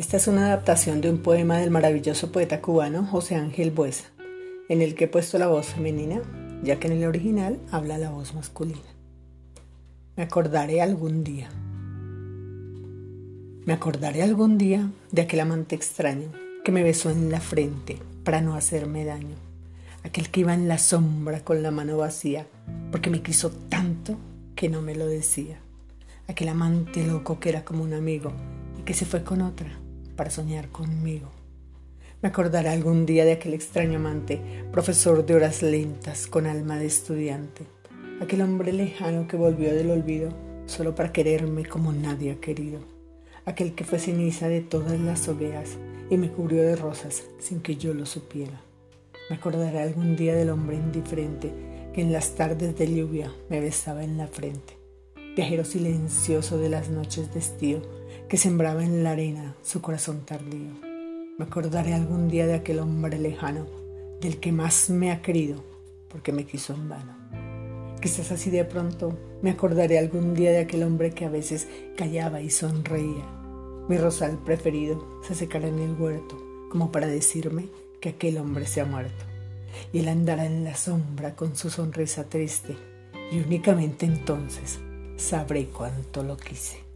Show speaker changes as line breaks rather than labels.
Esta es una adaptación de un poema del maravilloso poeta cubano José Ángel Buesa, en el que he puesto la voz femenina, ya que en el original habla la voz masculina. Me acordaré algún día. Me acordaré algún día de aquel amante extraño que me besó en la frente para no hacerme daño. Aquel que iba en la sombra con la mano vacía porque me quiso tanto que no me lo decía. Aquel amante loco que era como un amigo y que se fue con otra para soñar conmigo. Me acordaré algún día de aquel extraño amante, profesor de horas lentas con alma de estudiante, aquel hombre lejano que volvió del olvido solo para quererme como nadie ha querido, aquel que fue ceniza de todas las hogueras y me cubrió de rosas sin que yo lo supiera. Me acordaré algún día del hombre indiferente que en las tardes de lluvia me besaba en la frente, viajero silencioso de las noches de estío que sembraba en la arena su corazón tardío. Me acordaré algún día de aquel hombre lejano, del que más me ha querido, porque me quiso en vano. Quizás así de pronto me acordaré algún día de aquel hombre que a veces callaba y sonreía. Mi rosal preferido se secará en el huerto, como para decirme que aquel hombre se ha muerto. Y él andará en la sombra con su sonrisa triste, y únicamente entonces sabré cuánto lo quise.